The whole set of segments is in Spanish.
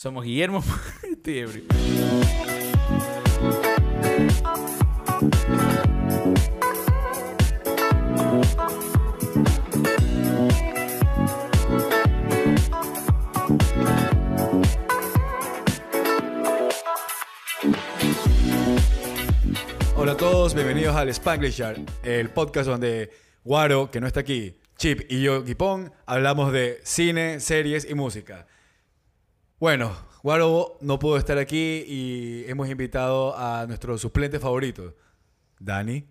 Somos Guillermo. Estoy ebrio. Hola a todos, bienvenidos al Spanglish Yard, el podcast donde Guaro, que no está aquí, Chip y yo, Guipón, hablamos de cine, series y música. Bueno, Guaro no pudo estar aquí y hemos invitado a nuestro suplente favorito, Dani.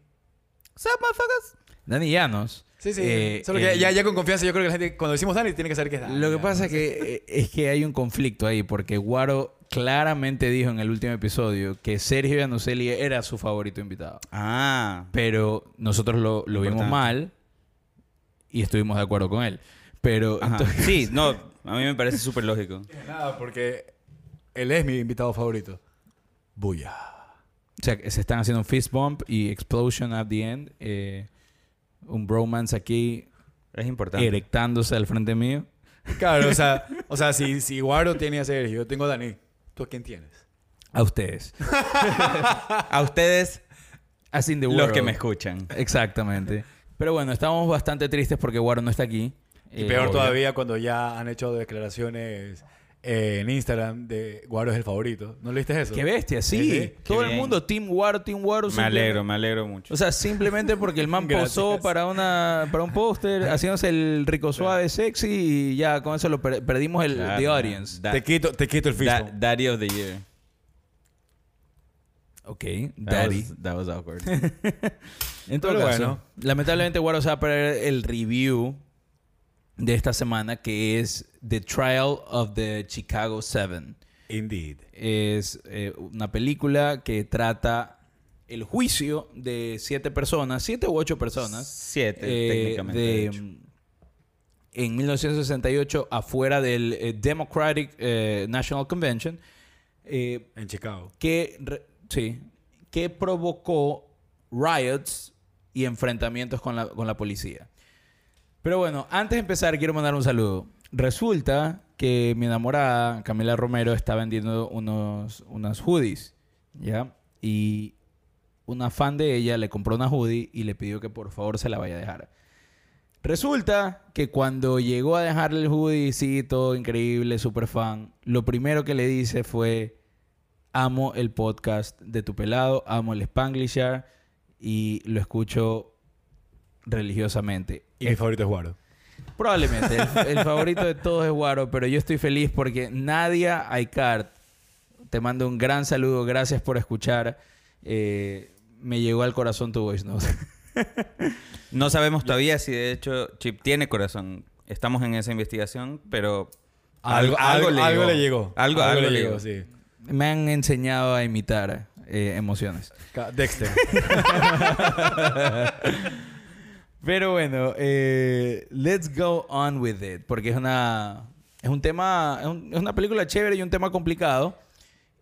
Dani Llanos. Sí, sí. Eh, Solo que ya, ya con confianza, yo creo que la gente, cuando decimos Dani, tiene que saber que es Dani. Lo que pasa es que, eh, es que hay un conflicto ahí, porque Guaro claramente dijo en el último episodio que Sergio Yanuselli era su favorito invitado. Ah, Pero nosotros lo, lo vimos mal y estuvimos de acuerdo con él. Pero entonces- sí, no, a mí me parece súper lógico. Nada, porque él es mi invitado favorito. Buya. o sea, se están haciendo un fist bump y explosion at the end. eh, un bromance aquí Es importante. erectándose al frente mío. Claro, o sea, o sea si, si Guaro tiene a Sergio, yo tengo a Dani, ¿tú a quién tienes? A ustedes. A ustedes, As in the los que me escuchan. Exactamente. Pero bueno, estamos bastante tristes porque Guaro no está aquí. Y Eh, peor obvio. todavía cuando ya han hecho declaraciones eh, en Instagram de Guaro es el favorito. ¿No leíste eso? Qué bestia, sí. Todo el bien. mundo, Team Guaro, Team Guaro. Me alegro, me alegro mucho. O sea, simplemente porque el man posó para una para un póster, haciéndose el rico suave sexy y ya con eso lo per- perdimos el Claro, the audience. Te quito, te quito el fisco. Daddy of the Year. Ok, That daddy. was- that was awkward. En todo Pero caso, bueno. lamentablemente Guaro se va a perder el review de esta semana que es The Trial of the Chicago Seven. Indeed. Es eh, una película que trata el juicio de siete personas, siete u ocho personas, Siete, eh, técnicamente. de- de en 1968 afuera del eh, Democratic eh, National Convention En Chicago. que re- sí que provocó riots y enfrentamientos con la, con la policía. Pero bueno, antes de empezar quiero mandar un saludo. Resulta que mi enamorada Camila Romero está vendiendo unos unas hoodies, ¿ya? Y una fan de ella le compró una hoodie y le pidió que por favor se la vaya a dejar. Resulta que cuando llegó a dejarle el hoodie, increíble, súper fan, lo primero que le dice fue, amo el podcast de tu pelado, amo el Spanglishar y lo escucho religiosamente. Y mi favorito es Guaro. Probablemente. El, el favorito de todos es Guaro, pero yo estoy feliz porque Nadia Aikart, te mando un gran saludo, gracias por escuchar. Eh, me llegó al corazón tu voice note. No sabemos todavía si de hecho Chip tiene corazón. Estamos en esa investigación, pero Algo, algo, le, algo llegó. le llegó. Algo, algo le llegó. sí. Me han enseñado a imitar eh, emociones. Dexter. Pero bueno, eh, let's go on with it. Porque es una. Es un tema. Es, un- es una película chévere y un tema complicado.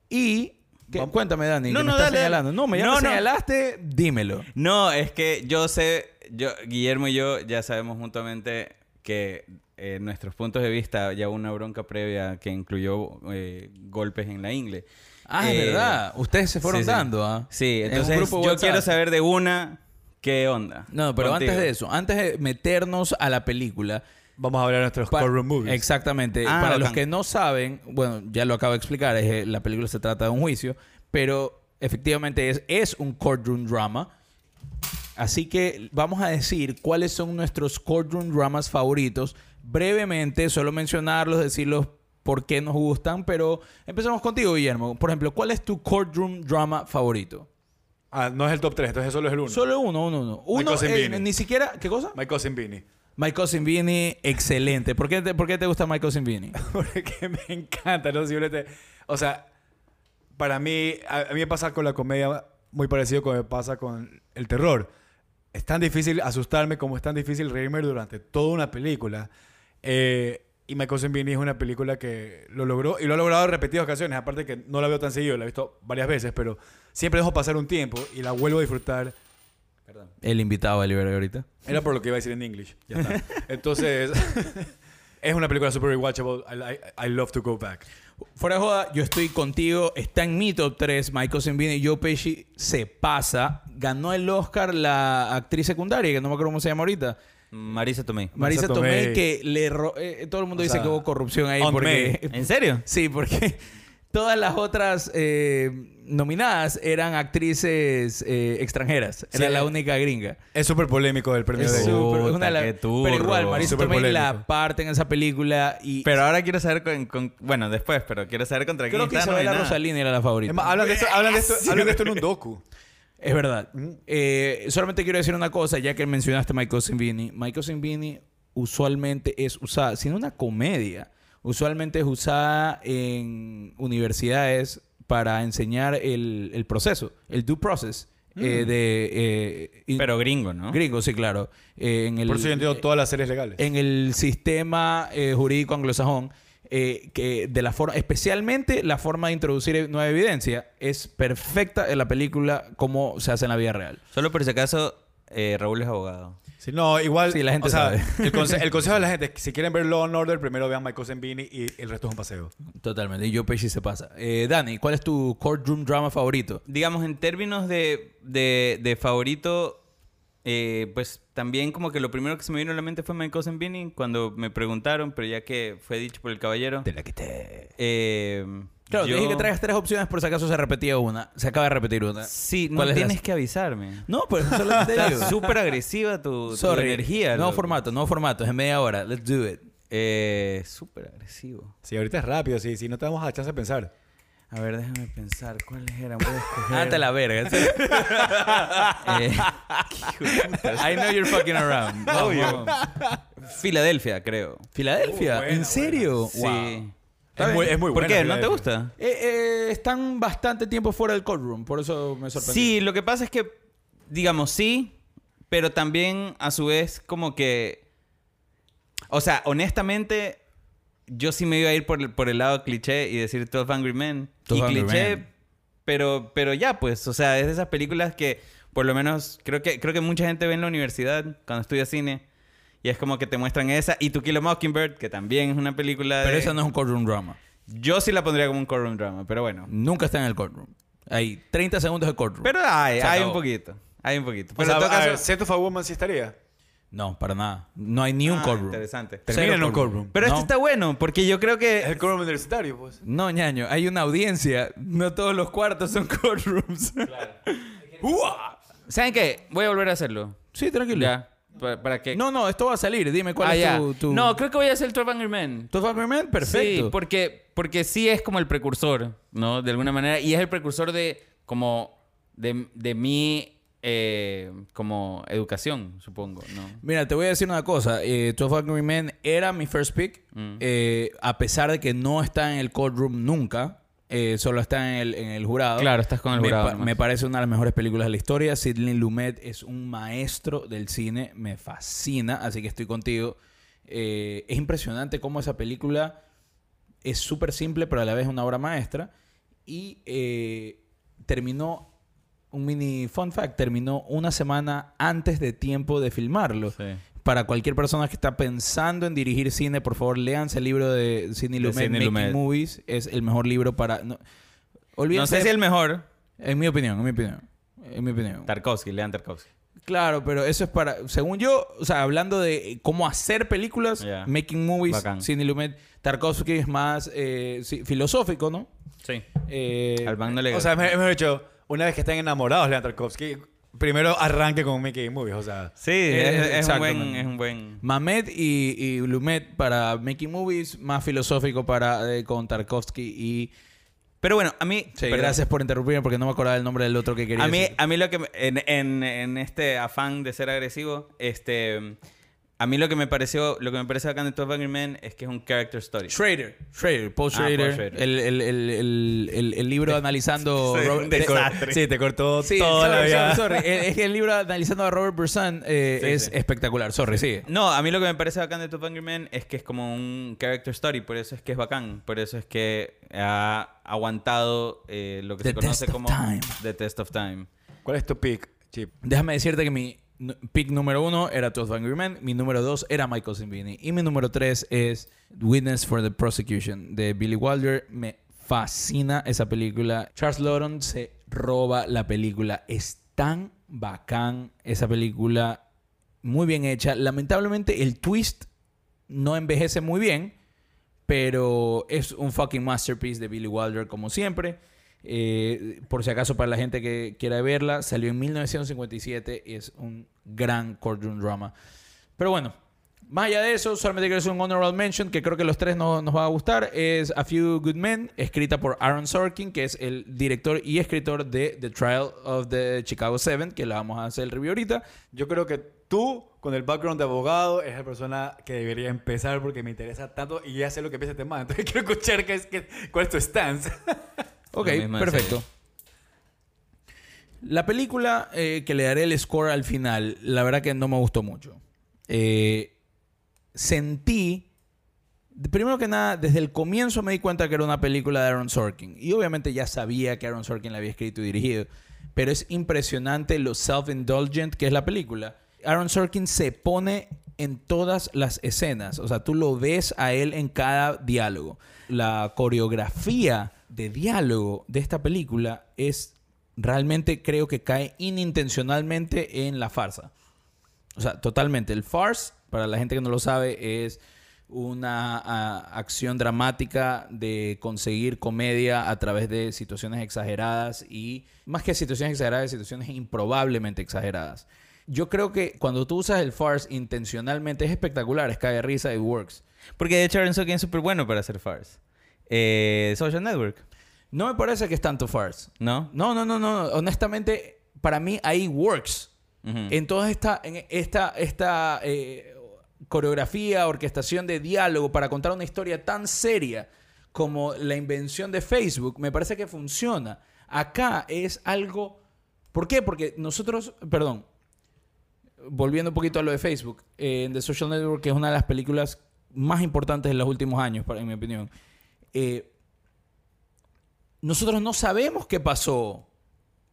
Y. que- cuéntame, Dani. No, que me no, estás dale, señalando. No, me ya No, me no. señalaste, dímelo. No, es que yo sé, yo, Guillermo y yo ya sabemos mutuamente que eh, nuestros puntos de vista, ya una bronca previa que incluyó eh, golpes en la ingle. Ah, es Eh, verdad. Ustedes se fueron sí, dando, ¿ah? Sí, entonces yo WhatsApp. quiero saber de una qué onda. No, pero contigo. antes de eso, antes de meternos a la película. Vamos a hablar de nuestros pa- courtroom movies. Exactamente. Ah, Para los que no saben, bueno, ya lo acabo de explicar, es, eh, la película se trata de un juicio, pero efectivamente es, es un courtroom drama. Así que vamos a decir cuáles son nuestros courtroom dramas favoritos. Brevemente, solo mencionarlos, decirlos por qué nos gustan, pero empezamos contigo, Guillermo. Por ejemplo, ¿cuál es tu courtroom drama favorito? Ah, no es el top 3, entonces solo es el 1. Solo uno, uno, uno. Uno, Cousin eh, Vinny. ni siquiera... ¿Qué cosa? My cousin Vinny. My Cousin Vinny, excelente. ¿Por qué te, por qué te gusta My Cousin Vinny? Porque me encanta, ¿no? Simplemente, o sea, para mí, a, a mí me pasa con la comedia muy parecido como me pasa con el terror. Es tan difícil asustarme como es tan difícil reírme durante toda una película. Eh, y My Cousin Vinny es una película que lo logró y lo ha logrado en repetidas ocasiones. Aparte que no la veo tan seguido, la he visto varias veces, pero siempre dejo pasar un tiempo y la vuelvo a disfrutar. Perdón. El invitado a liberar ahorita. Era por lo que iba a decir en English. Ya está. Entonces, es una película super rewatchable. I, I- I love to go back. Fuera de joda, yo estoy contigo. Está en mi top 3. Michael Simbini y Joe Pesci se pasa. Ganó el Oscar la actriz secundaria, que no me acuerdo cómo se llama ahorita. Marisa Tomei. Marisa, Marisa Tomei, Tomei. que le... ro- eh, todo el mundo O dice sea, que hubo corrupción ahí porque... ¿En serio? Sí, porque todas las otras eh, nominadas eran actrices eh, extranjeras. Era Sí. la única gringa. Es súper polémico el premio Es de Puta, una la- qué turro. pero igual, Marisa Tomei la parte en esa película y Pero ahora quiero saber con, con- Bueno, después, pero quiero saber contra quién creo que Isabela. Rosalini era la favorita. Es más, hablan de esto, hablan de esto, hablan de esto en un docu. Es verdad. Eh, solamente quiero decir una cosa, ya que mencionaste a Michael Simbini. Michael Simbini usualmente es usada, sin una comedia, usualmente es usada en universidades para enseñar el, el proceso, el due process eh, de... eh, in- Pero gringo, ¿no? Gringo, sí, claro. Eh, en el, Por eso yo entiendo todas las series legales. en el sistema eh, jurídico anglosajón, eh, que de la forma, especialmente la forma de introducir nueva evidencia, es perfecta en la película como se hace en la vida real. Solo por si acaso, eh, Raúl es abogado. Sí, no, igual. Sí, la gente o sea, sabe. El, conse- el consejo de la gente es que si quieren ver Law and Order, primero vean Michael Zembini y el resto es un paseo. Totalmente. Y Joe Pesci se pasa. Eh, Dani, ¿cuál es tu courtroom drama favorito? Digamos, en términos de, de, de favorito, eh, pues también como que lo primero que se me vino a la mente fue Michael Zambini cuando me preguntaron, pero ya que fue dicho por el caballero. la quité. Eh, Claro, te yo- dije que traigas tres opciones por si acaso se repetía una. Se acaba de repetir una. Sí, no ¿Cuál es la- tienes que avisarme. No, pues solo te digo. Está súper agresiva tu, energía. Nuevo loco. formato, nuevo formato. Es en media hora. Let's do it. Eh, súper agresivo. Sí, ahorita es rápido, sí, sí, no te damos a chance de pensar. A ver, déjame pensar. ¿Cuáles eran? Voy a escoger. Ante la verga. Eh, I know you're fucking around. obvio. Filadelfia, creo. Filadelfia, Uh, buena, ¿en serio? Sí. Wow. Es muy, es muy ¿Por buena qué? ¿No te gusta? Eh, eh, están bastante tiempo fuera del courtroom, por eso me sorprendió. Sí, lo que pasa es que, digamos, sí, pero también a su vez como que... O sea, honestamente, yo sí me iba a ir por el, por el lado cliché y decir 12 Angry Men. 12 y Angry cliché, pero, pero ya, pues, o sea, es de esas películas que por lo menos creo que, creo que mucha gente ve en la universidad cuando estudia cine. Y es como que te muestran esa. Y To Kill a Mockingbird, que también es una película Pero de... esa no es un courtroom drama. Yo sí la pondría como un courtroom drama, pero bueno. Nunca está en el courtroom. Hay 30 segundos de courtroom. Pero hay, hay un poquito. Hay un poquito. O Pero sea, en todo a caso... ver, Set of a Woman sí estaría. no, para nada. No hay ni un Ah, courtroom. Interesante. Termina en un courtroom. Pero No. este está bueno, porque yo creo Es que... el courtroom universitario, pues. No, ñaño. Hay una audiencia. No todos los cuartos son courtrooms. ¡Uah! ¿Saben qué? Voy a volver a hacerlo. Sí, tranquilo. Ya. Para, para que... No, no, esto va a salir. Dime cuál Ah, es tu, tu... No, creo que voy a hacer el 12 Angry Men. ¿Tu Fuck Man? Perfecto. Sí, porque, porque sí es como el precursor, ¿no? De alguna manera. Y es el precursor de, como, de, de mi, eh, como, educación, supongo, ¿no? Mira, te voy a decir una cosa. Eh, 12 Angry Men era mi first pick. Mm. eh, a pesar de que no está en el courtroom nunca. Eh, solo está en el, en el jurado. Claro, estás con el me, jurado pa- nomás. me parece una de las mejores películas de la historia. Sidney Lumet es un maestro del cine. Me fascina. Así que estoy contigo. Eh, es impresionante cómo esa película es súper simple, pero a la vez es una obra maestra. Y eh, terminó, un mini fun fact, terminó una semana antes de tiempo de filmarlo. Sí. Para cualquier persona que está pensando en dirigir cine, por favor, léanse el libro de Sidney Lumet, Sidney Making Lumet. Movies. Es el mejor libro para... No, No sé si el mejor. En mi opinión, en mi opinión. En mi opinión. Tarkovsky, lean Tarkovsky. Claro, pero eso es para... Según yo, o sea, hablando de cómo hacer películas. Making Movies, Bacán. Sidney Lumet, Tarkovsky es más eh, sí, filosófico, ¿no? Sí. Eh, Al Bang no le O sea, me- hemos dicho, una vez que están enamorados, Leon Tarkovsky, primero arranque con Mickey Movies, o sea. Sí, Eh, es, es un buen, es un buen... Mamet y, y Lumet para Making Movies, más filosófico para eh, con Tarkovsky y... Pero bueno, a mí... Sí, gracias por interrumpirme porque no me acordaba el nombre del otro que quería A mí, decir. a mí lo que... en, en este afán de ser agresivo, este... A mí lo que me pareció... Lo que me parece bacán de 12 Angry Men es que es un character story. Schrader, Schrader, Paul Ah, Paul Schrader, Schrader. El, el, el, el, el- el libro analizando... Sí, Robert- un de- desastre. Sí, te cortó Sí, toda sorry, la vida. sorry, sorry. Es que el libro analizando a Robert Bresson eh, Sí, es sí. espectacular. Sorry, sigue. No, a mí lo que me parece bacán de Top Angry Men es que es como un character story, por eso es que es bacán, por eso es que ha aguantado eh, lo que The se conoce of como time. The Test of Time. ¿Cuál es tu pick, Chip? Déjame decirte que mi pick número uno era 12 Angry Men. Mi número dos era Michael Cimbini. Y mi número tres es Witness for the Prosecution de Billy Wilder. Me fascina esa película. Charles Lawton se roba la película. Es tan bacán esa película. Muy bien hecha. Lamentablemente el twist no envejece muy bien. Pero es un fucking masterpiece de Billy Wilder como siempre. Eh, por si acaso para la gente que quiera verla, salió en 1957 y es un gran courtroom drama. Pero bueno, más allá de eso, solamente quiero hacer un honorable mention que creo que los tres no- nos va a gustar. Es A Few Good Men, escrita por Aaron Sorkin, que es el director y escritor de The Trial of the Chicago Seven, que la vamos a hacer el review ahorita. Yo creo que tú, con el background de abogado, es la persona que debería empezar porque me interesa tanto y ya sé lo que piensa este man. Entonces quiero escuchar qué es, qué- cuál es tu stance. Ok, perfecto. La película eh, que le daré el score al final, la verdad que no me gustó mucho. Eh, sentí, primero que nada, desde el comienzo me di cuenta que era una película de Aaron Sorkin. Y obviamente ya sabía que Aaron Sorkin la había escrito y dirigido. Pero es impresionante lo self-indulgent que es la película. Aaron Sorkin se pone en todas las escenas. O sea, tú lo ves a él en cada diálogo. La coreografía de diálogo de esta película es realmente creo que cae inintencionalmente en la farsa. O sea, totalmente. El farce, para la gente que no lo sabe, es una ah, acción dramática de conseguir comedia a través de situaciones exageradas y más que situaciones exageradas, situaciones improbablemente exageradas. Yo creo que cuando tú usas el farce intencionalmente es espectacular, es cae risa y works. Porque de hecho Aaron Sorkin es súper bueno para hacer farce. Eh, Social Network, No me parece que es tanto farce. ¿no? No, no, no, no. Honestamente, para mí ahí works. En toda esta, en esta, esta eh, coreografía, orquestación de diálogo para contar una historia tan seria como la invención de Facebook, me parece que funciona. Acá es algo... ¿Por qué? Porque nosotros, perdón, volviendo un poquito a lo de Facebook, eh, en The Social Network, que es una de las películas más importantes de los últimos años, para, en mi opinión, eh, nosotros no sabemos qué pasó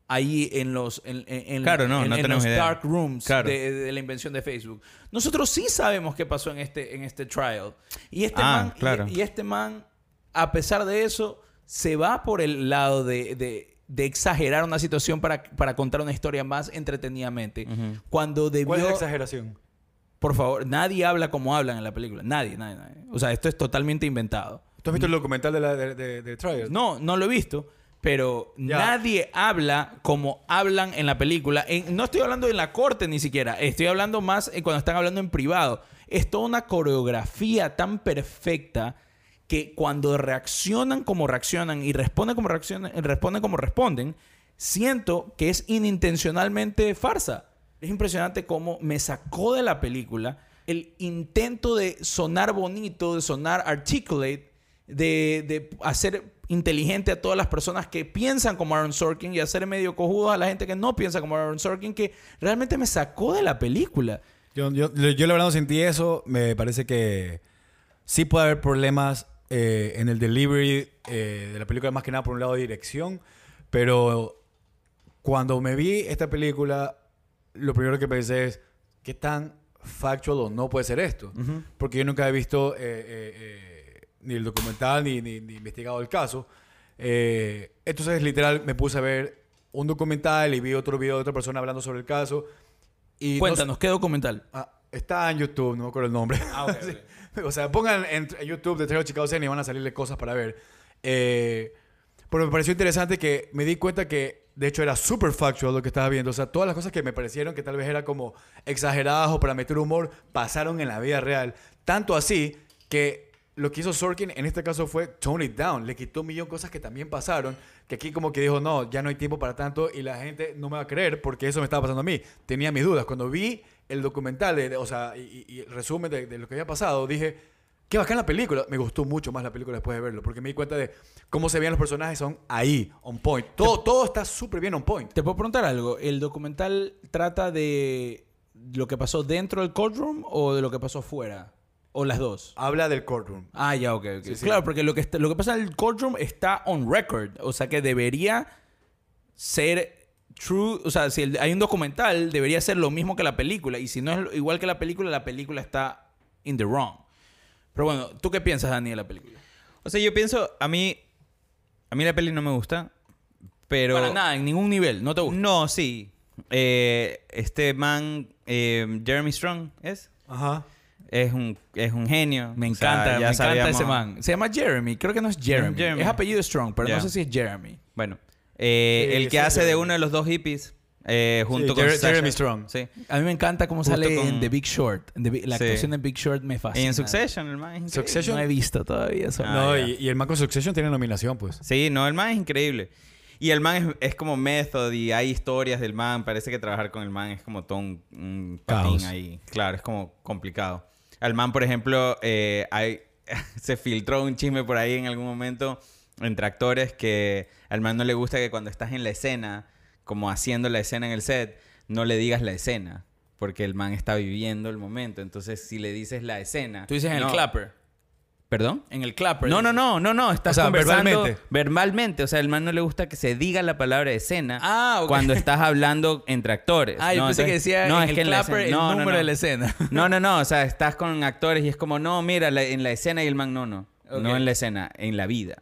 ahí en los en, en- en- Claro, no, en- no en tenemos los idea. dark rooms Claro. de, de la invención de Facebook. Nosotros sí sabemos qué pasó en este en este trial. Y este Ah, man y- claro. y, este man a pesar de eso se va por el lado de, de- de exagerar una situación para, para contar una historia más entretenidamente. Cuando debió ¿Cuál es la exageración? por favor, nadie habla como hablan en la película. Nadie, nadie, nadie. O sea, esto es totalmente inventado. ¿Tú has visto el documental de, la, de, de, de Trial? No, no lo he visto. Pero Ya. nadie habla como hablan en la película. En- no estoy hablando en la corte ni siquiera. Estoy hablando más eh, cuando están hablando en privado. Es toda una coreografía tan perfecta que cuando reaccionan como reaccionan y responden como reaccionan, responden como responden, siento que es inintencionalmente farsa. Es impresionante cómo me sacó de la película el intento de sonar bonito, de sonar articulate, de, de hacer inteligente a todas las personas que piensan como Aaron Sorkin y hacer medio cojudo a la gente que no piensa como Aaron Sorkin, que realmente me sacó de la película. Yo, yo, yo la verdad no sentí eso. Me parece que sí puede haber problemas eh, en el delivery eh, de la película, más que nada por un lado de dirección. Pero cuando me vi esta película, lo primero que pensé es, ¿qué tan factual o no puede ser esto? Porque yo nunca he visto eh, eh, eh, ni el documental ni, ni- ni investigado el caso. Eh, entonces, literal, me puse a ver un documental y vi otro video de otra persona hablando sobre el caso. Y no Cuéntanos, ¿qué documental? Ah, está en YouTube, no me acuerdo el nombre. Ah, ok, Sí. O sea, pongan en, en YouTube de Trailer Chicago 100 y van a salirle cosas para ver. Eh, pero me pareció interesante que me di cuenta que, de hecho, era super factual lo que estaba viendo. O sea, todas las cosas que me parecieron que tal vez era como exageradas o para meter humor, pasaron en la vida real. Tanto así que lo que hizo Sorkin en este caso fue tone it down. Le quitó un millón de cosas que también pasaron. Que aquí como que dijo, no, ya no hay tiempo para tanto y la gente no me va a creer porque eso me estaba pasando a mí. Tenía mis dudas. Cuando vi el documental, de- de- o sea, y, el resumen de, de lo que había pasado, dije, qué bacán la película. Me gustó mucho más la película después de verlo porque me di cuenta de cómo se veían los personajes, son ahí, on point. Todo, todo está súper bien on point. ¿Te puedo preguntar algo? ¿El documental trata de lo que pasó dentro del courtroom o de lo que pasó fuera? ¿O las dos? Habla del courtroom. Ah, ya, ok, ok. Sí, sí. Claro, porque lo que, está- lo que pasa en el courtroom está on record. O sea que debería ser true, o sea, si el- hay un documental, debería ser lo mismo que la película. Y si no es igual que la película, la película está in the wrong. Pero bueno, ¿tú qué piensas, Dani, de la película? O sea, yo pienso, a mí, a mí la peli no me gusta, pero... Para nada, en ningún nivel, ¿no te gusta? No, sí. Eh, este man, eh, Jeremy Strong, ¿es? Ajá. Es un, es un genio. Me O sea, encanta, me encanta ese man. Se llama Jeremy, creo que no es Jeremy. Jeremy. Es apellido Strong, pero no sé si es Jeremy. Bueno, eh, Sí, el que sí, hace de uno de los dos hippies, eh, junto Sí, con Jer- Jeremy Strong. Sí. A mí me encanta cómo Justo sale en con- The Big Short. En The Big- la Sí. actuación de Big Short me Y fascina. en Succession, el man es. Succession. No he visto todavía eso. Ah, no, y, y el Marco Succession tiene nominación, pues. Sí, no, el man es increíble. Y el man es, es como method y hay historias del man. Parece que trabajar con el man es como todo un, un patín ahí. Claro, es como complicado. Al man, por ejemplo, eh, hay, se filtró un chisme por ahí en algún momento entre actores que al man no le gusta que cuando estás en la escena, como haciendo la escena en el set, no le digas la escena. Porque el man está viviendo el momento. Entonces, si le dices la escena... Tú dices en no- el clapper. ¿Perdón? En el clapper. No, no, no, no, no. Estás O sea, conversando verbalmente. verbalmente. O sea, el man no le gusta que se diga la palabra escena Ah, cuando estás hablando entre actores. Ah, yo No, pensé que decía no, en es que el en la clapper el no, número no. de la escena. No, no, no. O sea, estás con actores y es como, no, mira, la- en la escena y el man, no, no. No en la escena, en la vida.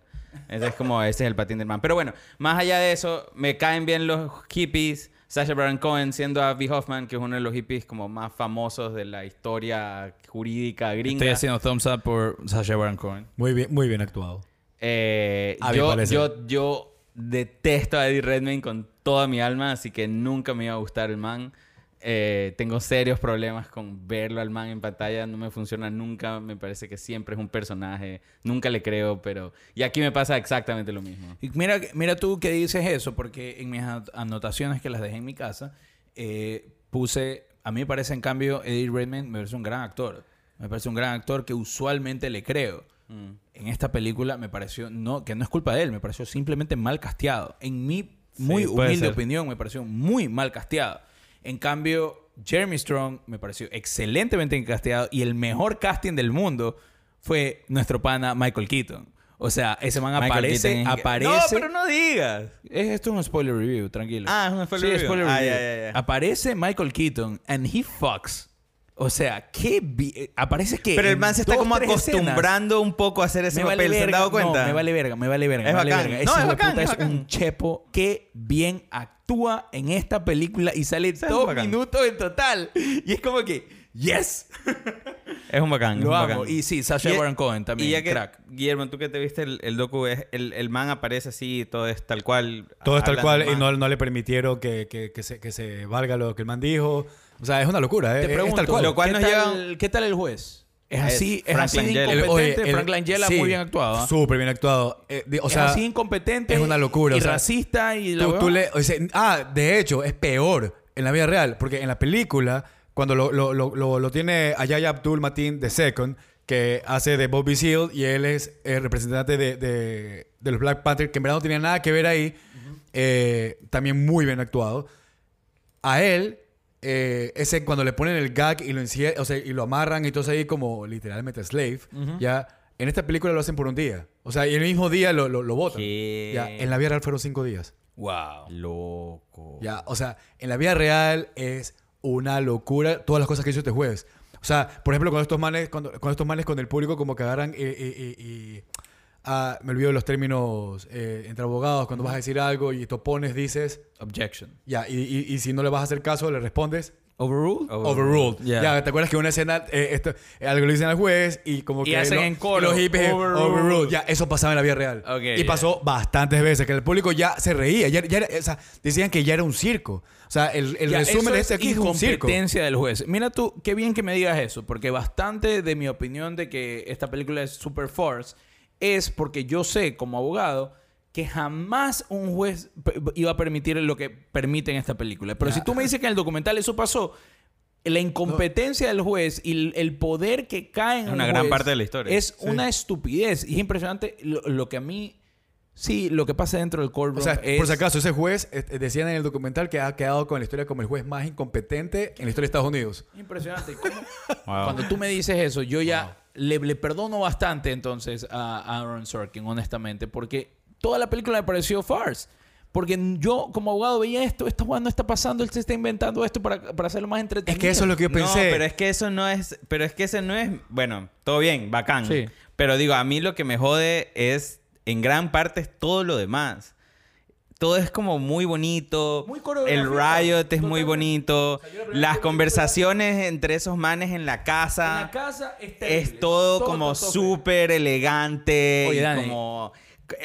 Entonces, como, ese es el patín del man. Pero bueno, más allá de eso, me caen bien los hippies. Sacha Baron Cohen siendo Abby Hoffman, que es uno de los hippies como más famosos de la historia jurídica gringa. Estoy haciendo thumbs up por Sacha Baron Cohen. Muy bien, muy bien actuado. Eh, yo, yo, yo detesto a Eddie Redmayne con toda mi alma, así que nunca me iba a gustar el man. Eh, tengo serios problemas con verlo al man en pantalla, no me funciona nunca, me parece que siempre es un personaje, nunca le creo, pero... Y aquí me pasa exactamente lo mismo. Y mira, mira tú que dices eso, porque en mis anot- anotaciones que las dejé en mi casa, eh, puse, a mí me parece en cambio, Eddie Redmayne me parece un gran actor. Me parece un gran actor que usualmente le creo. Mm. En esta película me pareció, no, que no es culpa de él, me pareció simplemente mal casteado. En mi muy puede humilde opinión, me pareció muy mal casteado. En cambio, Jeremy Strong me pareció excelentemente casteado y el mejor casting del mundo fue nuestro pana Michael Keaton. O sea, ese man Michael aparece, Keaton es- aparece. No, pero no digas. Es, esto es un spoiler review, tranquilo. Ah, es un spoiler Sí, review. spoiler Ah, review. Aparece Michael Keaton and he fucks. O sea, qué bi- eh, aparece que Pero el man se está dos, como escenas. acostumbrando un poco a hacer ese Me vale papel, ¿se han verga, dado cuenta? No, me vale verga, me vale verga. Es me vale bacán. verga. No, Ese es bacán, puta es es bacán. un chepo que bien actúa en esta película y sale es dos bacán. minutos en total. Y es como que, yes. Es un bacán. es Lo un amo. bacán. Y sí, Sacha Y- Baron Cohen también, Y ya que, crack. Guillermo, tú que te viste el, el docu, es, el, el man aparece así, todo es tal cual. Todo es tal cual y no, no le permitieron que, que, que se, que se valga lo que el man dijo. O sea, es una locura. Te ¿eh? Es pregunto, tal cual. lo cual ¿qué, nos tal, lleva- ¿qué tal el juez? Es Es así, es Frank así de Langella. El- incompetente. Frank Langella sí, muy bien actuado. ¿ah? Súper bien actuado. Eh, o es sea, así incompetente. es una locura, Y o sea, racista y la tú, tú huevada. le- o sea, ah, de hecho, es peor en la vida real. Porque en la película, cuando lo, lo, lo, lo, lo tiene Ayaya Abdul Mateen de Second, que hace de Bobby Seal y él es el representante de, de, de los Black Panther, que en verdad no tenía nada que ver ahí, eh, también muy bien actuado. A él, eh, ese cuando le ponen el gag y lo, encie- o sea, y lo amarran y todo eso ahí como literalmente slave, ya en esta película lo hacen por un día. O sea, y el mismo día lo, lo, lo botan. ¿Qué? Ya, en la vida real fueron cinco días. Wow. Loco. Ya, o sea, en la vida real es una locura todas las cosas que hizo este juez. O sea, por ejemplo, con estos manes, cuando- con estos manes con el público como que agarran y... y- y- y- ah, me olvido de los términos eh, entre abogados, cuando vas a decir algo y te opones, dices, Objection. ya, y, y- y si no le vas a hacer caso, le respondes, Overruled. Overruled. overruled. Yeah. Ya, ¿te acuerdas que una escena, eh, esto, eh, algo le dicen al juez y como Y que... hacen lo- en coro, Los hippies, overruled. overruled. Ya, eso pasaba en la vida real. Ok, y yeah. pasó bastantes veces, que el público ya se reía. Ya, ya era- o sea, decían que ya era un circo. O sea, el, el Ya, resumen eso de este aquí es un circo. incompetencia del juez. Mira tú, qué bien que me digas eso, porque bastante de mi opinión de que esta película es super force es porque yo sé como abogado que jamás un juez iba a permitir lo que permite en esta película. Pero Ya. si tú me dices que en el documental eso pasó, la incompetencia del juez y el, poder que cae en Es un una gran juez parte de la historia. Es una estupidez. Y es impresionante lo, lo que a mí... Sí, lo que pasa dentro del courtroom O sea, es... por si acaso, ese juez, eh, eh, decían en el documental que ha quedado con la historia como el juez más incompetente en la historia de Estados Unidos. Impresionante. ¿Cómo? Wow. Cuando tú me dices eso, yo ya le, le perdono bastante entonces a Aaron Sorkin, honestamente, porque toda la película me pareció farce. Porque yo, como abogado, veía esto, esta jugada no está pasando, él se está inventando esto para, para hacerlo más entretenido. Es que eso es lo que yo pensé. No, pero es que eso no es... Pero es que ese no es... Bueno, todo bien, bacán. Sí. Pero digo, a mí lo que me jode es... En gran parte es todo lo demás. Todo es como muy bonito. Muy el riot es muy bonito. O sea, Las conversaciones entre esos manes en la casa. En la casa es es todo, como todo, súper elegante. Oye, y Dani. como...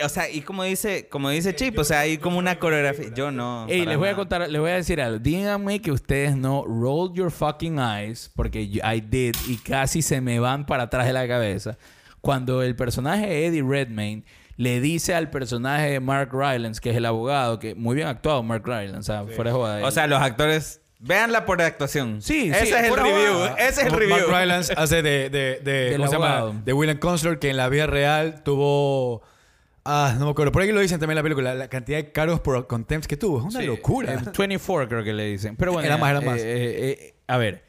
O sea, y como dice, como dice Chip, o sea, hay como una coreografía. Yo no. Ey, les voy a contar, les voy a decir algo. Díganme que ustedes no roll your fucking eyes, porque I did y casi se me van para atrás de la cabeza. Cuando el personaje de Eddie Redmayne le dice al personaje de Mark Rylance, que es el abogado, que muy bien actuado Mark Rylance, o sea, fuera de joda. O sea, los actores. Véanla por actuación. Sí, Ese sí, es el review. Ese es el Mark review. Rylance hace de, de, de, ¿cómo se llama? de William Consular, que en la vida real tuvo... Ah, no me acuerdo. Por ahí lo dicen también en la película. La cantidad de cargos por contempt que tuvo. Es una Sí, locura. eh, 24 creo que le dicen. Pero bueno, Era más, era más. eh, eh, eh, a ver.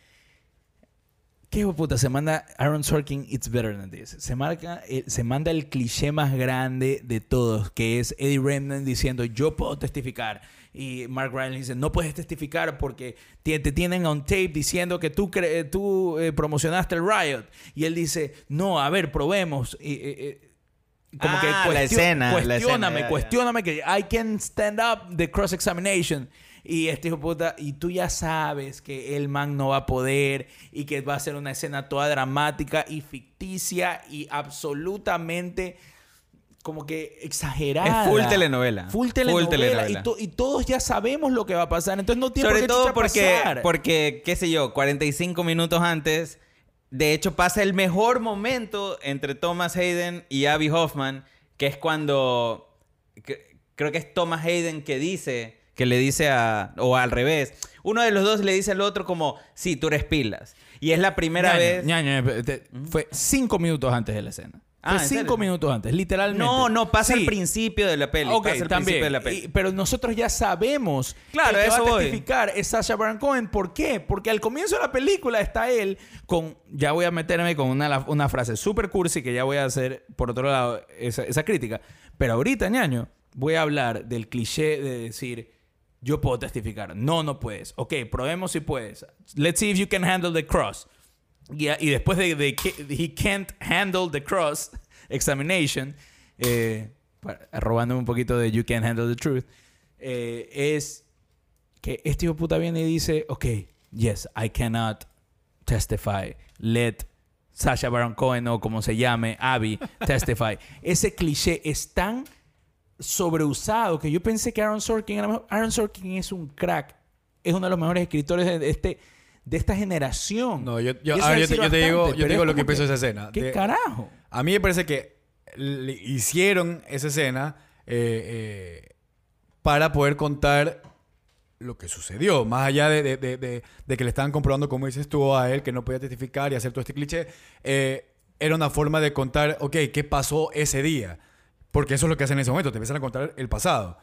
¿Qué puta? Se manda Aaron Sorkin, It's Better Than This. Se, marca, eh, se manda el cliché más grande de todos, que es Eddie Redmayne diciendo, yo puedo testificar. Y Mark Ryan dice, no puedes testificar porque te, te tienen on tape diciendo que tú, cre- tú eh, promocionaste el riot. Y él dice, no, a ver, probemos. Y, eh, eh, como Ah, que la cuestio- escena, la cuestióname, escena, ya, ya. cuestióname que I can stand up the cross examination. Y este hijo puta, y tú ya sabes que el man no va a poder y que va a ser una escena toda dramática y ficticia y absolutamente como que exagerada. Es full telenovela. Full Full telenovela. telenovela. Y, to- y todos ya sabemos lo que va a pasar. Entonces no tiene Sobre por qué todo porque, pasar. porque, qué sé yo, 45 minutos antes, de hecho pasa el mejor momento entre Thomas Hayden y Abby Hoffman, que es cuando, que- creo que es Thomas Hayden que dice, que le dice a, o al revés, uno de los dos le dice al otro como, sí, tú eres pilas. Y es la primera Ñaño, vez... Ñaño, eh, te- fue cinco minutos antes de la escena. Ah, fue ¿en cinco serio? minutos antes, literalmente. No, no, pasa Sí. al principio de la peli. Ok, pasa al también. principio de la peli. Y- pero nosotros ya sabemos Claro, que eso va a voy. testificar es Sasha Baron Cohen. ¿Por qué? Porque al comienzo de la película está él con... Ya voy a meterme con una, una frase súper cursi que ya voy a hacer, por otro lado, esa, esa crítica. Pero ahorita, ñaño, voy a hablar del cliché de decir... Yo puedo testificar. No, no puedes. Ok, probemos si puedes. Let's see if you can handle the cross. Y, y después de, de que he can't handle the cross examination, eh, robándome un poquito de you can't handle the truth, eh, es que este hijo puta viene y dice, ok, yes, I cannot testify. Let Sasha Baron Cohen o como se llame, Abby, testify. Ese cliché es tan sobreusado que yo pensé que Aaron Sorkin era mejor. Aaron Sorkin es un crack. Es uno de los mejores escritores de, este, de esta generación. No, yo, yo, a ver, yo te, yo te digo, bastante, yo te digo lo que pienso de esa escena. ¿Qué De- carajo? A mí me parece que le hicieron esa escena eh, eh, para poder contar lo que sucedió. Más allá de, de- de- de- de que le estaban comprobando, como dices tú, a él que no podía testificar y hacer todo este cliché. eh, era una forma de contar, ok, ¿qué pasó ese día? Porque eso es lo que hacen en ese momento, te empiezan a contar el pasado.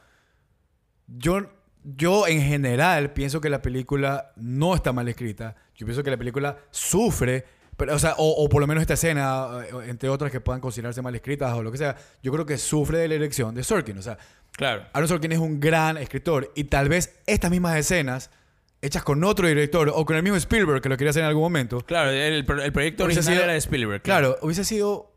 Yo, yo en general pienso que la película no está mal escrita. Yo pienso que la película sufre, pero, o, sea, o, o por lo menos esta escena, eh, entre otras que puedan considerarse mal escritas o lo que sea, yo creo que sufre de la elección de Sorkin. O sea, Claro. Aaron Sorkin es un gran escritor y tal vez estas mismas escenas, hechas con otro director o con el mismo Spielberg que lo quería hacer en algún momento, Claro, el, el proyecto original sido- era de Spielberg. Claro, hubiese sido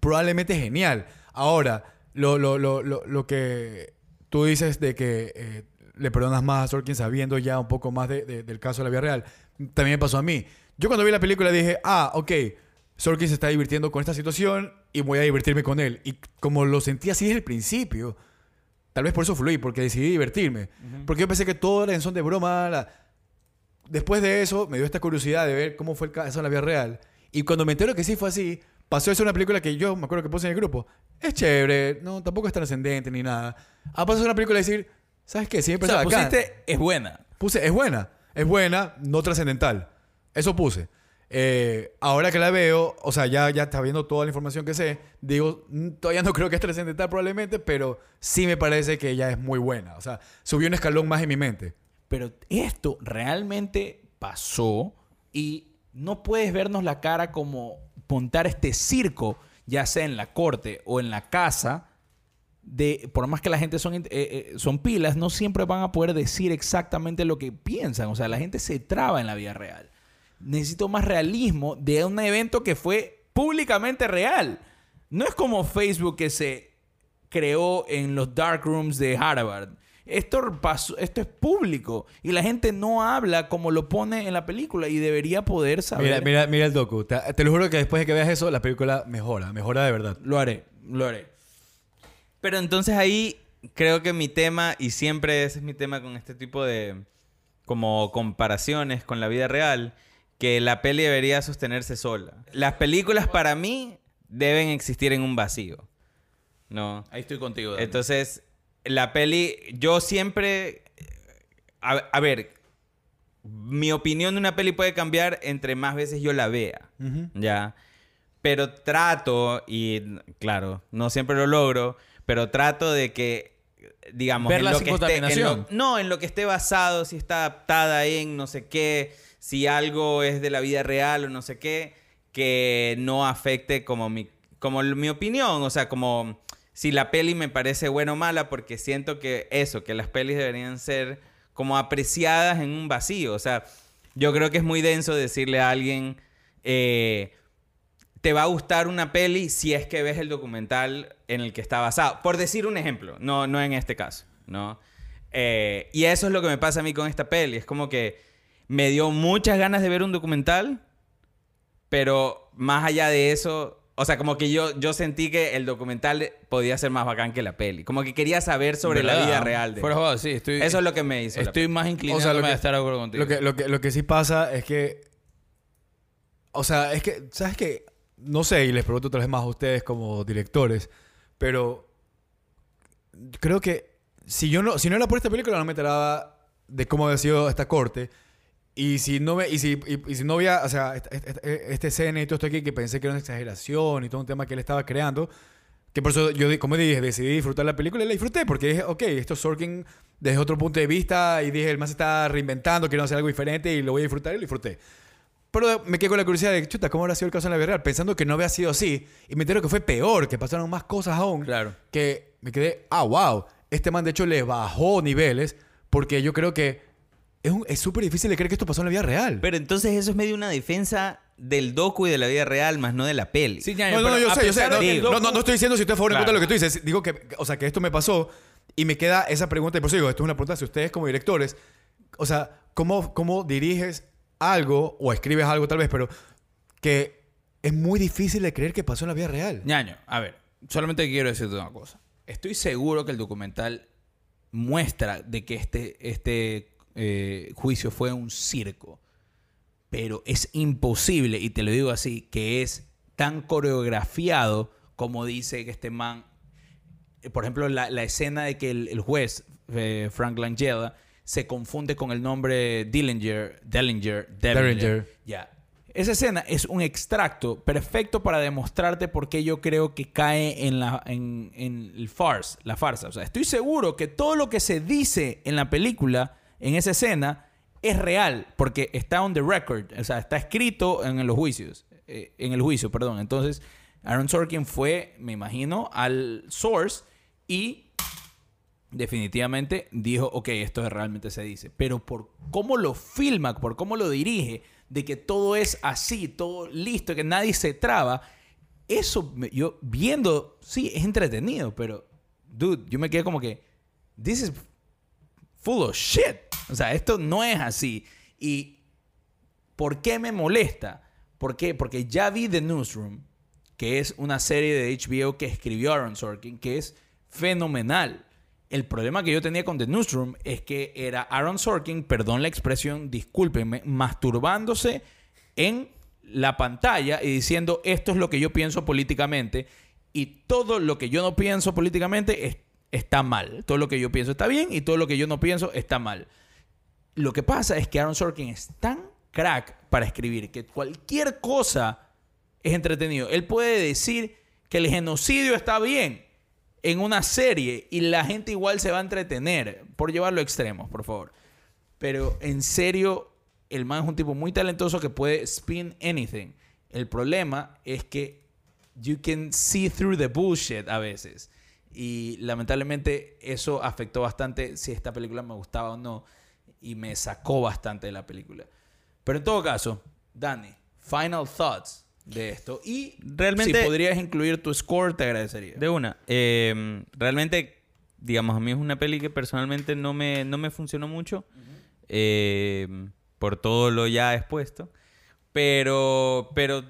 probablemente genial. Ahora, lo, lo, lo, lo, lo que tú dices de que eh, le perdonas más a Sorkin sabiendo ya un poco más de- de- del caso de la vida real, también me pasó a mí. Yo cuando vi la película dije, ah, ok, Sorkin se está divirtiendo con esta situación y voy a divertirme con él. Y como lo sentí así desde el principio, tal vez por eso fluí, porque decidí divertirme. Porque yo pensé que todo era en son de broma. la- Después de eso, me dio esta curiosidad de ver cómo fue el caso en la vida real. Y cuando me entero que sí fue así, pasó a ser una película que yo me acuerdo que puse en el grupo. Es chévere, no, tampoco es trascendente ni nada. A pasar a ser una película y decir, ¿sabes qué? Sí, me O sea, pusiste es buena. Puse, es buena, es buena, no trascendental. Eso puse. Eh, ahora que la veo, o sea, ya, ya está viendo toda la información que sé, digo, mm, todavía no creo que es trascendental probablemente, pero sí me parece que ya es muy buena. O sea, subió un escalón más en mi mente. Pero esto realmente pasó y no puedes vernos la cara como montar este circo, ya sea en la corte o en la casa, de, por más que la gente son, eh, eh, son pilas, no siempre van a poder decir exactamente lo que piensan. O sea, la gente se traba en la vida real. Necesito más realismo de un evento que fue públicamente real. No es como Facebook que se creó en los dark rooms de Harvard. Esto, pasó, esto es público y la gente no habla como lo pone en la película y debería poder saber. Mira, mira, mira el docu. Te, te lo juro que después de que veas eso, la película mejora. Mejora de verdad. Lo haré, lo haré. Pero entonces ahí creo que mi tema, y siempre ese es mi tema con este tipo de como comparaciones con la vida real, que la peli debería sostenerse sola. Las películas para mí deben existir en un vacío. ¿No? Ahí estoy contigo. Dani. Entonces, la peli, yo siempre, a, a ver, mi opinión de una peli puede cambiar entre más veces yo la vea, ¿ya? Pero trato, y claro, no siempre lo logro, pero trato de que, digamos, Verla en lo que esté, en lo- no, en lo que esté basado, si está adaptada en no sé qué, si algo es de la vida real o no sé qué, que no afecte como mi, como mi opinión, o sea, como si la peli me parece buena o mala, porque siento que eso, que las pelis deberían ser como apreciadas en un vacío, o sea, yo creo que es muy denso decirle a alguien, eh, te va a gustar una peli si es que ves el documental en el que está basado. Por decir un ejemplo, no, no en este caso, ¿no? Eh, y eso es lo que me pasa a mí con esta peli. Es como que me dio muchas ganas de ver un documental, pero más allá de eso, o sea, como que yo, yo sentí que el documental podía ser más bacán que la peli. Como que quería saber sobre la vida real. De Fuera joda, sí, estoy, eso es lo que me hizo. estoy más inclinado O sea, lo a estar de acuerdo contigo. Lo que, lo, que, lo que sí pasa es que. O sea, es que. ¿Sabes qué? No sé, y les pregunto otra vez más a ustedes como directores, pero. Creo que. Si yo no, si no era por esta película, no me enteraba de cómo había sido esta corte. Y si no me, y si, y, y si no había, o sea, esta, esta- esta escena y todo esto aquí que pensé que era una exageración y todo un tema que él estaba creando, que por eso yo, como dije, decidí disfrutar la película y la disfruté porque dije, ok, esto es Sorkin desde otro punto de vista y dije, el man se está reinventando, quiero hacer algo diferente y lo voy a disfrutar y lo disfruté. Pero me quedé con la curiosidad de, chuta, ¿cómo habrá sido el caso en la vida real? Pensando que no había sido así y me entero que fue peor, que pasaron más cosas aún. Claro. Que me quedé, ah, wow. Este man de hecho le bajó niveles porque yo creo que es un- es súper difícil de creer que esto pasó en la vida real. Pero entonces eso es medio una defensa del docu y de la vida real, más no de la peli. Sí, ñaño, No, no, no, yo sé, yo sé. No, estoy diciendo si estoy a favor o en Claro. contra de lo que tú dices. Digo que, o sea, que esto me pasó y me queda esa pregunta. Y por eso digo, esto es una pregunta si ustedes como directores, o sea, ¿cómo, cómo diriges algo o escribes algo tal vez, pero que es muy difícil de creer que pasó en la vida real? Ñaño, a ver, solamente quiero decirte una cosa. Estoy seguro que el documental muestra de que este, este eh, juicio fue un circo. Pero es imposible, y te lo digo así, que es tan coreografiado como dice que este man. eh, Por ejemplo, la, la escena de que el, el juez, eh, Frank Langella, se confunde con el nombre Dillinger, Dellinger, Dellinger. Dellinger. Ya. Esa escena es un extracto perfecto para demostrarte por qué yo creo que cae en, la, en, en el farce, la farsa. O sea, estoy seguro que todo lo que se dice en la película, en esa escena, es real, porque está on the record, o sea, está escrito en los juicios, eh, en el juicio, perdón. Entonces, Aaron Sorkin fue, me imagino, al source y definitivamente dijo, ok, esto realmente se dice. Pero por cómo lo filma, por cómo lo dirige, de que todo es así, todo listo, que nadie se traba, eso yo viendo, sí, es entretenido, pero, dude, yo me quedé como que, this is full of shit. O sea, esto no es así. Y ¿por qué me molesta? ¿Por qué? Porque ya vi The Newsroom, que es una serie de HBO que escribió Aaron Sorkin, que es fenomenal. El problema que yo tenía con The Newsroom es que era Aaron Sorkin, perdón la expresión, discúlpenme, masturbándose en la pantalla y diciendo esto es lo que yo pienso políticamente y todo lo que yo no pienso políticamente es- está mal. Todo lo que yo pienso está bien y todo lo que yo no pienso está mal. Lo que pasa es que Aaron Sorkin es tan crack para escribir que cualquier cosa es entretenido. Él puede decir que el genocidio está bien en una serie y la gente igual se va a entretener, por llevarlo a extremos, por favor. Pero en serio, el man es un tipo muy talentoso que puede spin anything. El problema es que you can see through the bullshit a veces. Y lamentablemente eso afectó bastante si esta película me gustaba o no. Y me sacó bastante de la película. Pero en todo caso, Dani, final thoughts de esto. Y Realmente- si podrías incluir tu score, te agradecería. De una. Eh, realmente, digamos, a mí es una peli que personalmente no me, no me funcionó mucho. eh, por todo lo ya expuesto. Pero, pero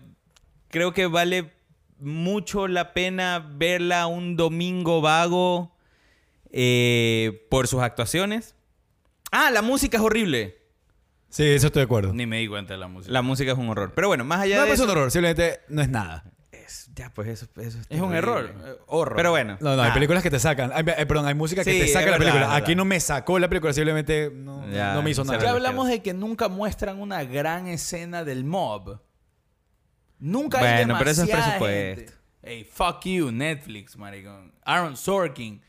creo que vale mucho la pena verla un domingo vago eh, por sus actuaciones. Ah, la música es horrible. Sí, eso estoy de acuerdo. Ni me di cuenta de la música. La música es un horror. Pero bueno, más allá No de me parece eso... un horror, simplemente no es nada. es- ya, pues eso, eso es un error. eh, horror. Pero bueno. No, no, hay nada. películas que te sacan. Hay- eh, perdón, hay música que Sí, te es saca la película. es. Aquí no me sacó la película, simplemente no, Ya, no me hizo nada. Ya hablamos de que nunca muestran una gran escena del mob. Nunca hay Bueno, pero eso es demasiada presupuesto. gente. Hey, fuck you, Netflix, maricón. Aaron Sorkin,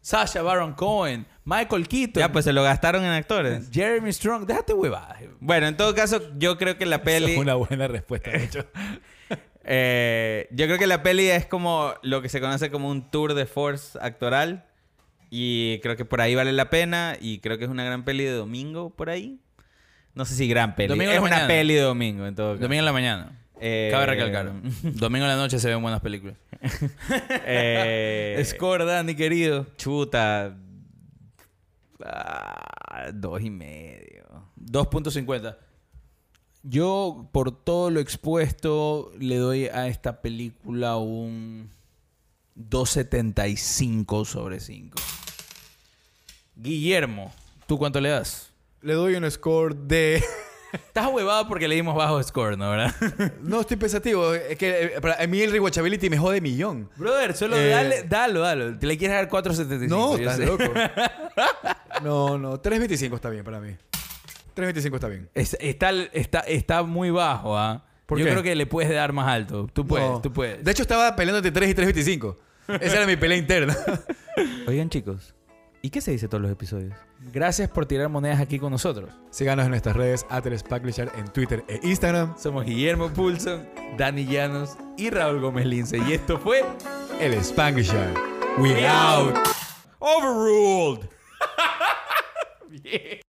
Sasha Baron Cohen, Michael Keaton, Ya, pues se lo gastaron en actores. Jeremy Strong. Déjate huevadas. Bueno, en todo caso, yo creo que la peli... es una buena respuesta, de hecho. eh, yo creo que la peli es como lo que se conoce como un tour de force actoral. Y creo que por ahí vale la pena. Y creo que es una gran peli de domingo por ahí. No sé si gran peli. Domingo en es la una mañana. peli de domingo, en todo caso. Domingo en la mañana. Eh, Cabe recalcar. Domingo en la noche se ven buenas películas. eh, Score, Dani, querido. Chuta. Ah, dos y medio. 2.50. Yo, por todo lo expuesto, le doy a esta película un 2.75 sobre 5. Guillermo, ¿tú cuánto le das? Le doy un score de... Estás huevado porque le dimos bajo score, ¿no? ¿Verdad? no, estoy pensativo. Es que eh, para mí el rewatchability me jode millón. Brother, solo Eh, dale, dalo, dalo. ¿Te le quieres dar 4.75? No, Yo estás sé. loco. No, no. 3.25 está bien para mí. 3.25 está bien. Es- está, está, está muy bajo, ¿ah? ¿Por Yo qué? creo que le puedes dar más alto. Tú puedes, No. tú puedes. De hecho, estaba peleando entre 3 y 3.25. Esa era mi pelea interna. Oigan, chicos. ¿Y qué se dice todos los episodios? Gracias por tirar monedas aquí con nosotros. Síganos en nuestras redes, Atelespacklishar en Twitter e Instagram. Somos Guillermo Pulson, Dani Llanos y Raúl Gómez Lince. Y esto fue El Spanglishar. We out. Overruled.